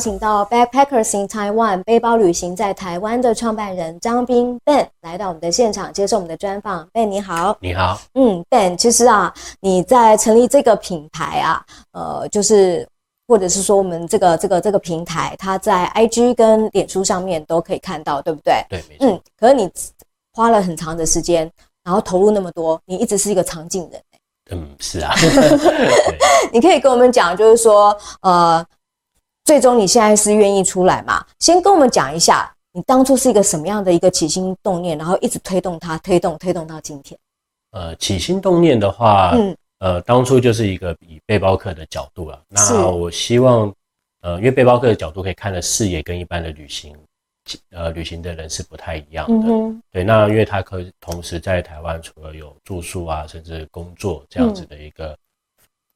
请到 Backpackers in Taiwan 背包旅行在台湾的创办人张斌 Ben 来到我们的现场接受我们的专访。Ben 你好，你好，嗯，Ben，其实啊，你在成立这个品牌啊，呃，就是或者是说我们这个这个这个平台，它在 IG 跟脸书上面都可以看到，对不对？对，没错。嗯，可是你花了很长的时间，然后投入那么多，你一直是一个长进人。嗯，是啊。你可以跟我们讲，就是说，呃，最终你现在是愿意出来嘛？先跟我们讲一下，你当初是一个什么样的一个起心动念，然后一直推动它，推动推动到今天。呃，起心动念的话，嗯，呃，当初就是一个以背包客的角度啊。那我希望，呃，因为背包客的角度可以看的视野跟一般的旅行。呃，旅行的人是不太一样的，嗯、对。那因为他可以同时在台湾，除了有住宿啊，甚至工作这样子的一个、嗯、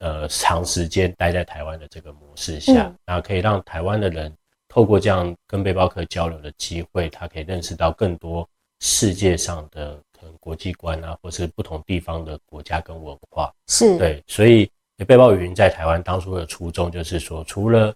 呃长时间待在台湾的这个模式下，那、嗯、可以让台湾的人透过这样跟背包客交流的机会，他可以认识到更多世界上的可能国际观啊，或是不同地方的国家跟文化。是对，所以背包旅行在台湾当初的初衷就是说，除了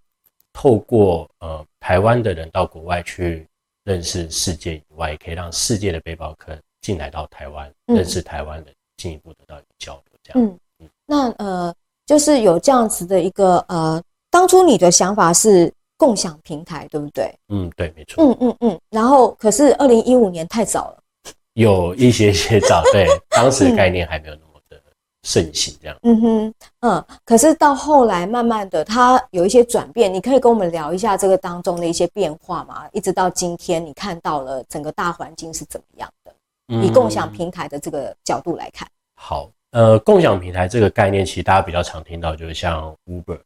透过呃台湾的人到国外去认识世界以外，也可以让世界的背包客进来到台湾，嗯、认识台湾人，进一步得到交流。这样，嗯嗯。那呃，就是有这样子的一个呃，当初你的想法是共享平台，对不对？嗯，对，没错。嗯嗯嗯。然后，可是二零一五年太早了，有一些些早，对，当时的概念还没有那么的。盛行这样，嗯哼，嗯，可是到后来慢慢的，它有一些转变，你可以跟我们聊一下这个当中的一些变化吗？一直到今天，你看到了整个大环境是怎么样的？嗯、以共享平台的这个角度来看，好，呃，共享平台这个概念，其实大家比较常听到，就是像 Uber，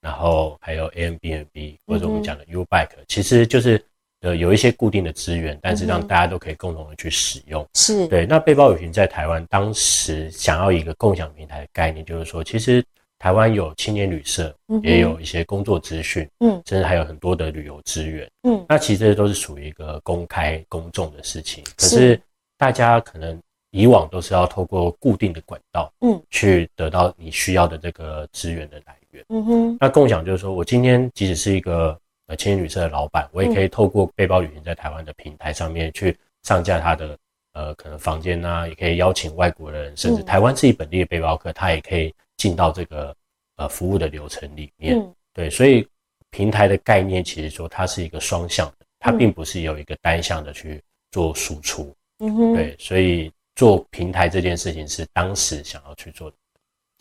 然后还有 Airbnb 或者我们讲的 U-Bike，其实就是。呃，有一些固定的资源，但是让大家都可以共同的去使用。是对。那背包旅行在台湾当时想要一个共享平台的概念，就是说，其实台湾有青年旅社，也有一些工作资讯，嗯，甚至还有很多的旅游资源，嗯，那其实这都是属于一个公开公众的事情。可是大家可能以往都是要透过固定的管道，嗯，去得到你需要的这个资源的来源。嗯哼。那共享就是说我今天即使是一个呃。青年旅社的老板，我也可以透过背包旅行在台湾的平台上面去上架他的呃可能房间啊，也可以邀请外国人，甚至台湾自己本地的背包客，他也可以进到这个呃服务的流程里面。对，所以平台的概念其实说它是一个双向的，它并不是有一个单向的去做输出。嗯哼，对，所以做平台这件事情是当时想要去做的。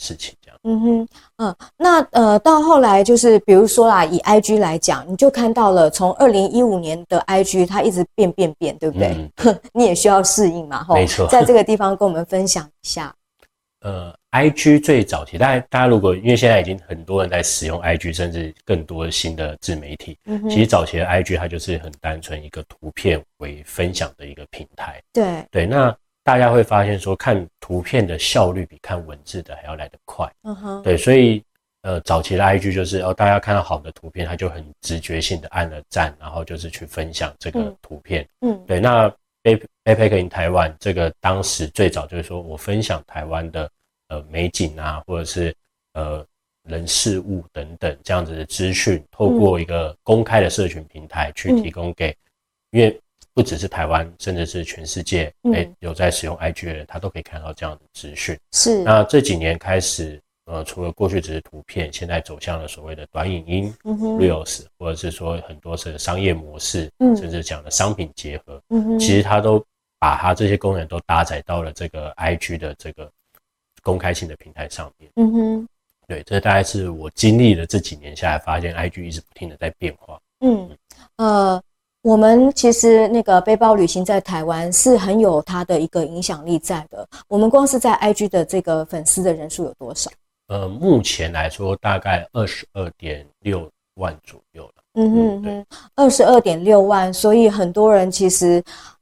事情这样，嗯哼，嗯，那呃，到后来就是，比如说啦，以 IG 来讲，你就看到了从二零一五年的 IG，它一直变变变，对不对？嗯、你也需要适应嘛，没错。在这个地方跟我们分享一下。呃，IG 最早期，大家大家如果因为现在已经很多人在使用 IG，甚至更多新的自媒体，嗯，其实早期的 IG 它就是很单纯一个图片为分享的一个平台。对对，那。大家会发现说，看图片的效率比看文字的还要来得快。嗯哼，对，所以呃，早期的 IG 就是哦，大家看到好的图片，他就很直觉性的按了赞，然后就是去分享这个图片。嗯，嗯对，那 Backpacker in Taiwan 这个当时最早就是说我分享台湾的呃美景啊，或者是呃人事物等等这样子的资讯，透过一个公开的社群平台去提供给，嗯、因为。不只是台湾，甚至是全世界，哎，有在使用 IG 的人，他都可以看到这样的资讯。是。那这几年开始，呃，除了过去只是图片，现在走向了所谓的短影音、嗯、Reels，或者是说很多是商业模式，嗯，甚至讲的商品结合，嗯，其实它都把它这些功能都搭载到了这个 IG 的这个公开性的平台上面。嗯哼，对，这大概是我经历了这几年下来，发现 IG 一直不停的在变化。嗯，呃。我们其实那个背包旅行在台湾是很有它的一个影响力在的。我们光是在 IG 的这个粉丝的人数有多少？呃，目前来说大概二十二点六万左右了。嗯哼哼，二十二点六万，所以很多人其实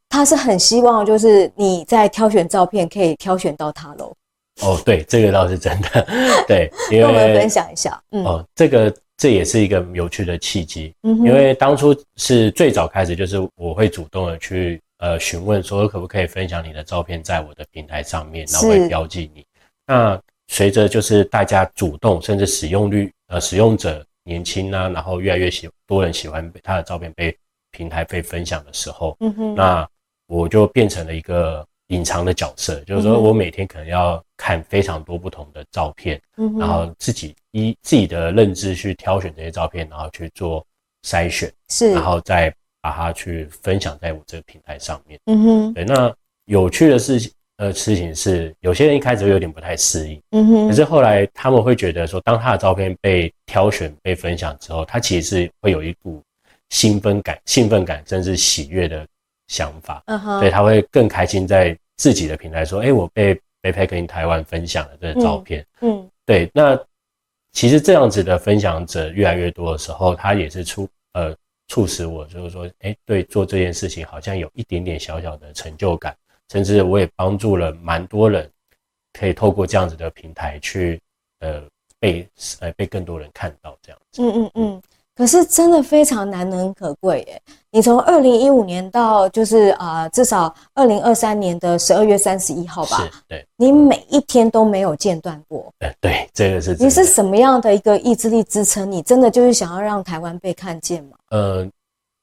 他是很希望，就是你在挑选照片可以挑选到他喽。哦，对，这个倒是真的。对，跟我们分享一下。嗯，哦，这个。这也是一个有趣的契机，因为当初是最早开始，就是我会主动的去呃询问说可不可以分享你的照片在我的平台上面，然后会标记你。那随着就是大家主动，甚至使用率呃使用者年轻啊，然后越来越喜多人喜欢他的照片被平台被分享的时候，嗯，那我就变成了一个隐藏的角色，就是说我每天可能要看非常多不同的照片，嗯，然后自己依自己的认知去挑选这些照片，然后去做筛选，是，然后再把它去分享在我这个平台上面，嗯哼，对，那有趣的事情。呃，事情是有些人一开始会有点不太适应，嗯哼，可是后来他们会觉得说，当他的照片被挑选、被分享之后，他其实是会有一股兴奋感、兴奋感，甚至喜悦的想法，嗯哼，对，他会更开心在自己的平台说，哎、欸，我被 Backpacking Taiwan 分享了这个照片，嗯，嗯对，那其实这样子的分享者越来越多的时候，他也是促呃促使我就是说，哎、欸，对，做这件事情好像有一点点小小的成就感。甚至我也帮助了蛮多人，可以透过这样子的平台去，呃，被呃被更多人看到这样子。嗯嗯嗯。可是真的非常难能可贵耶！你从二零一五年到就是啊、呃，至少二零二三年的十二月三十一号吧。是，对。你每一天都没有间断过。呃，对，这个是。你是什么样的一个意志力支撑你？真的就是想要让台湾被看见吗？呃。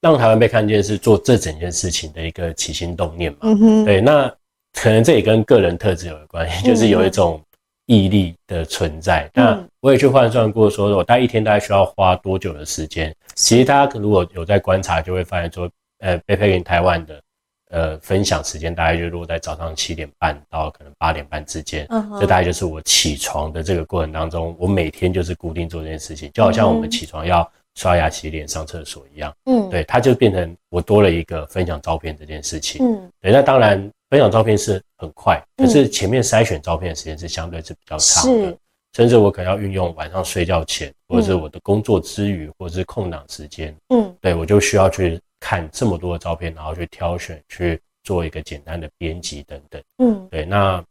让台湾被看见是做这整件事情的一个起心动念嘛？嗯哼，对，那可能这也跟个人特质有关系，就是有一种毅力的存在。嗯、那我也去换算过，说我大概一天大概需要花多久的时间？其实大家如果有在观察，就会发现说，呃，Backpacking Taiwan 的呃分享时间大概就落在早上七点半到可能八点半之间。嗯哼，这大概就是我起床的这个过程当中，我每天就是固定做这件事情，就好像我们起床要。刷牙、洗脸、上厕所一样，嗯，对，它就变成我多了一个分享照片这件事情，嗯，对。那当然，分享照片是很快，可是前面筛选照片的时间是相对是比较长的，是。甚至我可能要运用晚上睡觉前，或者是我的工作之余，或者是空档时间，嗯，对，我就需要去看这么多的照片，然后去挑选，去做一个简单的编辑等等，嗯，对。那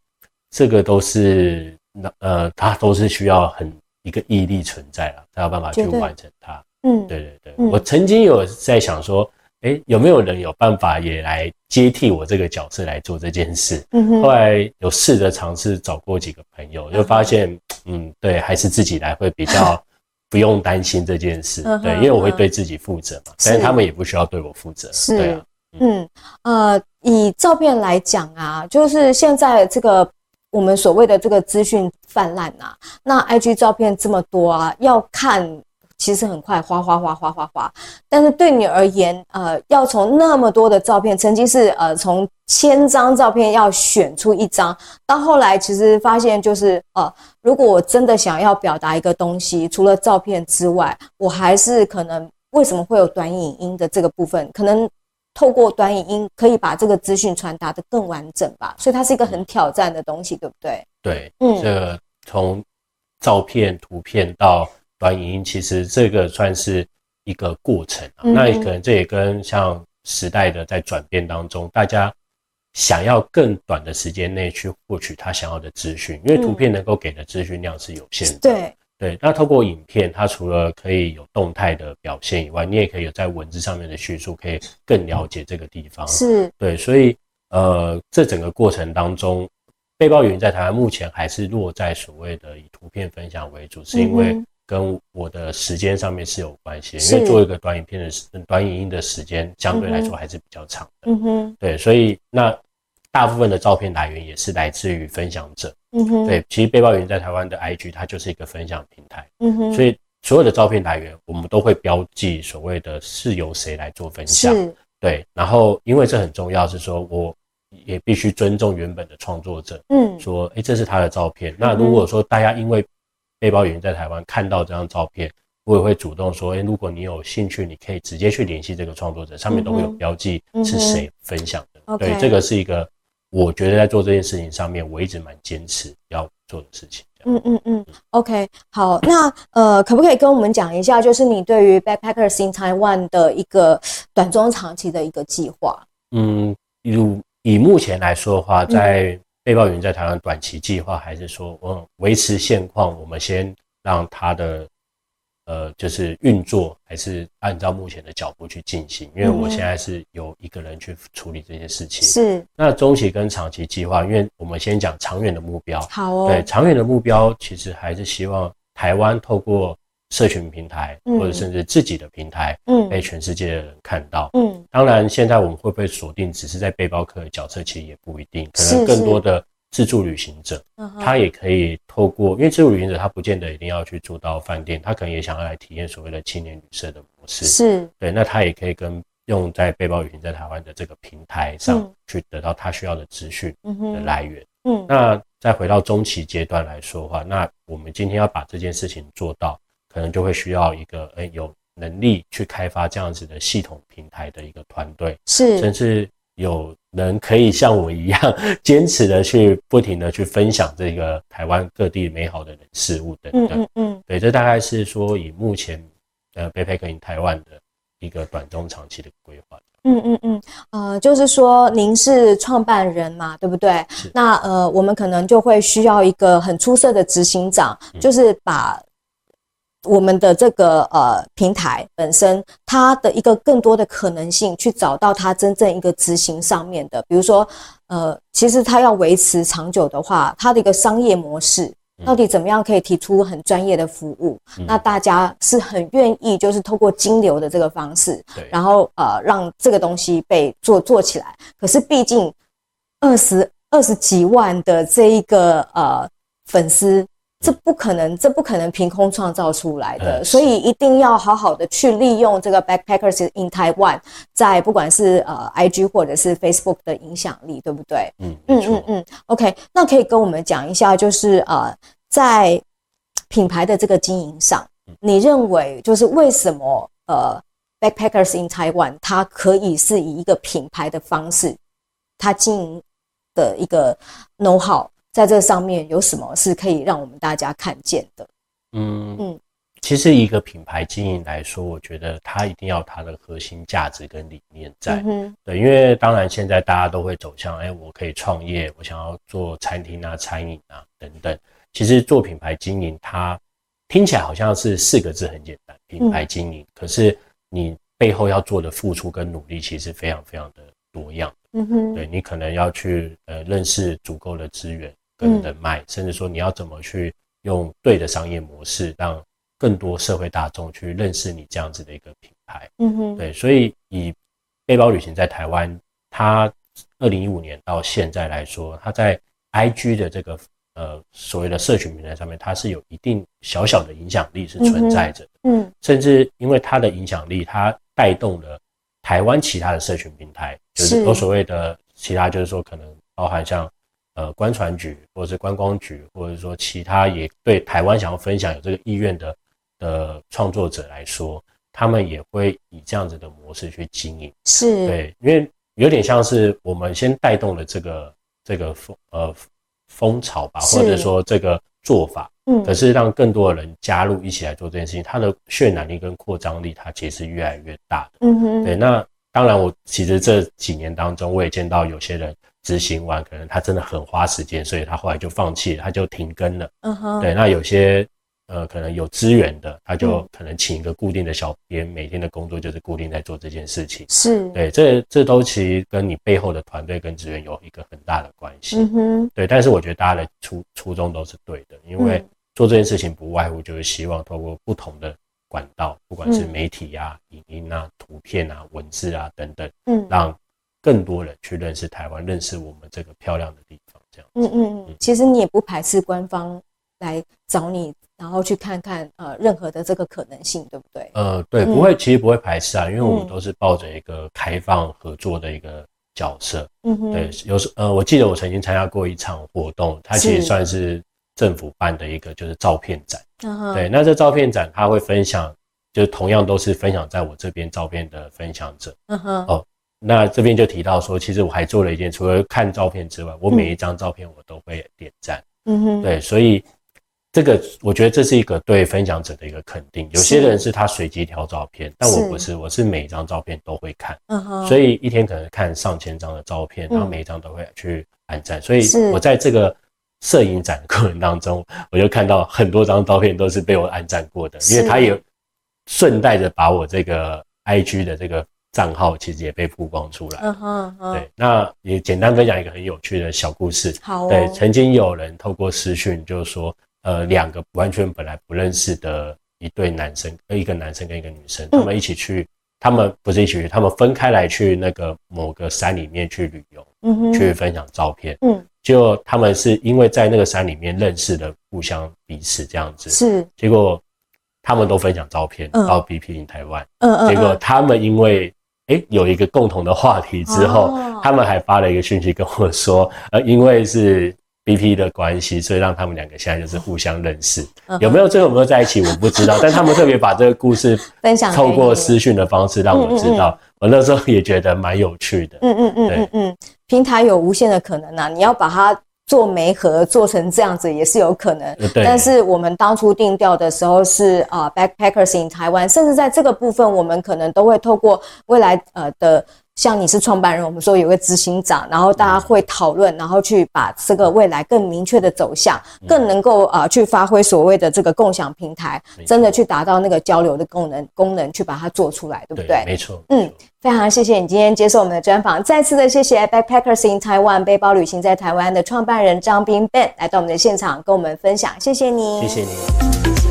这个都是，那呃，它都是需要很一个毅力存在了，才有办法去完成它。嗯，对对对，嗯、我曾经有在想说，哎，有没有人有办法也来接替我这个角色来做这件事？嗯哼，后来有试着尝试找过几个朋友，就发现，嗯，对，还是自己来会比较 不用担心这件事。对，因为我会对自己负责嘛，但是他们也不需要对我负责。是，对啊，嗯呃，以照片来讲啊，就是现在这个我们所谓的这个资讯泛滥啊，那 IG 照片这么多啊，要看。其实很快，哗哗哗哗哗哗。但是对你而言，呃，要从那么多的照片，曾经是呃从千张照片要选出一张，到后来其实发现就是呃，如果我真的想要表达一个东西，除了照片之外，我还是可能为什么会有短影音的这个部分？可能透过短影音可以把这个资讯传达的更完整吧。所以它是一个很挑战的东西，对不对？对，嗯，这从照片、图片到。短影音其实这个算是一个过程啊，那可能这也跟像时代的在转变当中，大家想要更短的时间内去获取他想要的资讯，因为图片能够给的资讯量是有限的。对对，那透过影片，它除了可以有动态的表现以外，你也可以有在文字上面的叙述，可以更了解这个地方。是对，所以呃，这整个过程当中，背包云在台湾目前还是落在所谓的以图片分享为主，是因为。跟我的时间上面是有关系，因为做一个短影片的时短影音的时间相对来说还是比较长的。嗯哼，对，所以那大部分的照片来源也是来自于分享者。嗯哼，对，其实背包云在台湾的 IG 它就是一个分享平台。嗯哼，所以所有的照片来源我们都会标记所谓的是由谁来做分享。是，对，然后因为这很重要，是说我也必须尊重原本的创作者。嗯，说，哎，这是他的照片。那如果说大家因为背包员在台湾看到这张照片，我也会主动说：“哎，如果你有兴趣，你可以直接去联系这个创作者，上面都会有标记是谁分享的。嗯”对.这个是一个我觉得在做这件事情上面，我一直蛮坚持要做的事情。嗯嗯嗯，OK，好，那呃，可不可以跟我们讲一下，就是你对于 Backpackers in Taiwan 的一个短中长期的一个计划？嗯，以以目前来说的话，在、嗯背包云在台湾短期计划，还是说，嗯，维持现况，我们先让它的，呃，就是运作，还是按照目前的脚步去进行？因为我现在是由一个人去处理这些事情。是。那中期跟长期计划，因为我们先讲长远的目标。好哦。对，长远的目标其实还是希望台湾透过社群平台，或者甚至自己的平台，嗯，被全世界的人看到，嗯，当然现在我们会不会锁定只是在背包客的角色，其实也不一定，可能更多的自助旅行者，他也可以透过，因为自助旅行者他不见得一定要去住到饭店，他可能也想要来体验所谓的青年旅社的模式，是。对，那他也可以跟用在背包旅行在台湾的这个平台上去得到他需要的资讯的来源，嗯，那再回到中期阶段来说的话，那我们今天要把这件事情做到。可能就会需要一个诶有能力去开发这样子的系统平台的一个团队，是，甚至有人可以像我一样坚持的去不停的去分享这个台湾各地美好的人事物等等。嗯嗯嗯，对，这大概是说以目前呃 Backpacker in Taiwan 的一个短中长期的规划。嗯嗯嗯，呃，就是说您是创办人嘛，对不对？那呃，我们可能就会需要一个很出色的执行长，就是把。我们的这个呃平台本身，它的一个更多的可能性，去找到它真正一个执行上面的，比如说呃，其实它要维持长久的话，它的一个商业模式到底怎么样可以提出很专业的服务？嗯、那大家是很愿意就是透过金流的这个方式，然后呃让这个东西被做做起来。可是毕竟二十二十几万的这一个呃粉丝。这不可能，这不可能凭空创造出来的，所以一定要好好的去利用这个 Backpackers in Taiwan，在不管是呃 IG 或者是 Facebook 的影响力，对不对？嗯嗯嗯嗯。OK，那可以跟我们讲一下，就是呃，在品牌的这个经营上，你认为就是为什么呃 Backpackers in Taiwan 它可以是以一个品牌的方式，它经营的一个 know how。在这上面有什么是可以让我们大家看见的？嗯嗯，其实一个品牌经营来说，我觉得它一定要它的核心价值跟理念在。嗯，对，因为当然现在大家都会走向，哎，我可以创业，我想要做餐厅啊、餐饮啊等等。其实做品牌经营，它听起来好像是四个字很简单，品牌经营。可是你背后要做的付出跟努力，其实非常非常的多样。嗯哼，对，你可能要去呃认识足够的资源。跟人脉，甚至说你要怎么去用对的商业模式，让更多社会大众去认识你这样子的一个品牌。嗯哼，对，所以以背包旅行在台湾，它二零一五年到现在来说，它在 IG 的这个呃所谓的社群平台上面，它是有一定小小的影响力是存在着的。嗯，甚至因为它的影响力，它带动了台湾其他的社群平台，就是有所谓的其他，就是说可能包含像。呃，观传局或者是观光局，或者说其他也对台湾想要分享有这个意愿的的创作者来说，他们也会以这样子的模式去经营。是，对，因为有点像是我们先带动了这个这个风呃风潮吧，或者说这个做法，嗯，可是让更多的人加入一起来做这件事情，它的渲染力跟扩张力，它其实是越来越大的。嗯哼，对，那当然，我其实这几年当中，我也见到有些人。执行完，可能他真的很花时间，所以他后来就放弃了，他就停更了。嗯哼，对。那有些呃，可能有资源的，他就可能请一个固定的小编，每天的工作就是固定在做这件事情。是，对，这这都其实跟你背后的团队跟资源有一个很大的关系。嗯哼，对。但是我觉得大家的初初衷都是对的，因为做这件事情不外乎就是希望透过不同的管道，不管是媒体啊、影音啊、图片啊、文字啊等等，嗯，让。更多人去认识台湾，认识我们这个漂亮的地方，这样。嗯嗯嗯。其实你也不排斥官方来找你，然后去看看呃任何的这个可能性，对不对？呃，对，不会，其实不会排斥啊，因为我们都是抱着一个开放合作的一个角色。嗯哼。对，有时呃，我记得我曾经参加过一场活动，它其实算是政府办的一个就是照片展。嗯哼。对，那这照片展它会分享，就是同样都是分享在我这边照片的分享者。嗯哼。哦。那这边就提到说，其实我还做了一件，除了看照片之外，我每一张照片我都会点赞。嗯哼，对，所以这个我觉得这是一个对分享者的一个肯定。有些人是他随机挑照片，但我不是，我是每一张照片都会看。嗯哼，所以一天可能看上千张的照片，然后每一张都会去按赞。所以我在这个摄影展的过程当中，我就看到很多张照片都是被我按赞过的，因为他也顺带着把我这个 IG 的这个。账号其实也被曝光出来。嗯哼，对，那也简单分享一个很有趣的小故事。好，对，曾经有人透过私讯，就是说，呃，两个完全本来不认识的一一对男生，呃，一个男生跟一个女生，他们一起去，嗯、他们不是一起去，他们分开来去那个某个山里面去旅游，嗯哼，去分享照片，嗯，就他们是因为在那个山里面认识的，互相彼此这样子，是，结果他们都分享照片、嗯、到 BP 台湾，嗯嗯，结果他们因为哎、欸、有一个共同的话题之后，哦、他们还发了一个讯息跟我说，呃，因为是。BP 的关系，所以让他们两个现在就是互相认识，嗯、有没有最后有没有在一起，我不知道。但他们特别把这个故事分享，透过私讯的方式让我知道。我那时候也觉得蛮有趣的。嗯嗯嗯嗯嗯，平台有无限的可能啊！你要把它做媒合做成这样子也是有可能。但是我们当初定调的时候是啊，Backpackers in Taiwan，甚至在这个部分，我们可能都会透过未来呃的。像你是创办人，我们说有个执行长，然后大家会讨论，然后去把这个未来更明确的走向，更能够啊、呃、去发挥所谓的这个共享平台，真的去达到那个交流的功能功能，去把它做出来，对不对？没错。嗯，非常谢谢你今天接受我们的专访，再次的谢谢 Backpackers in Taiwan 背包旅行在台湾的创办人张斌 Ben 来到我们的现场跟我们分享，谢谢你，谢谢你。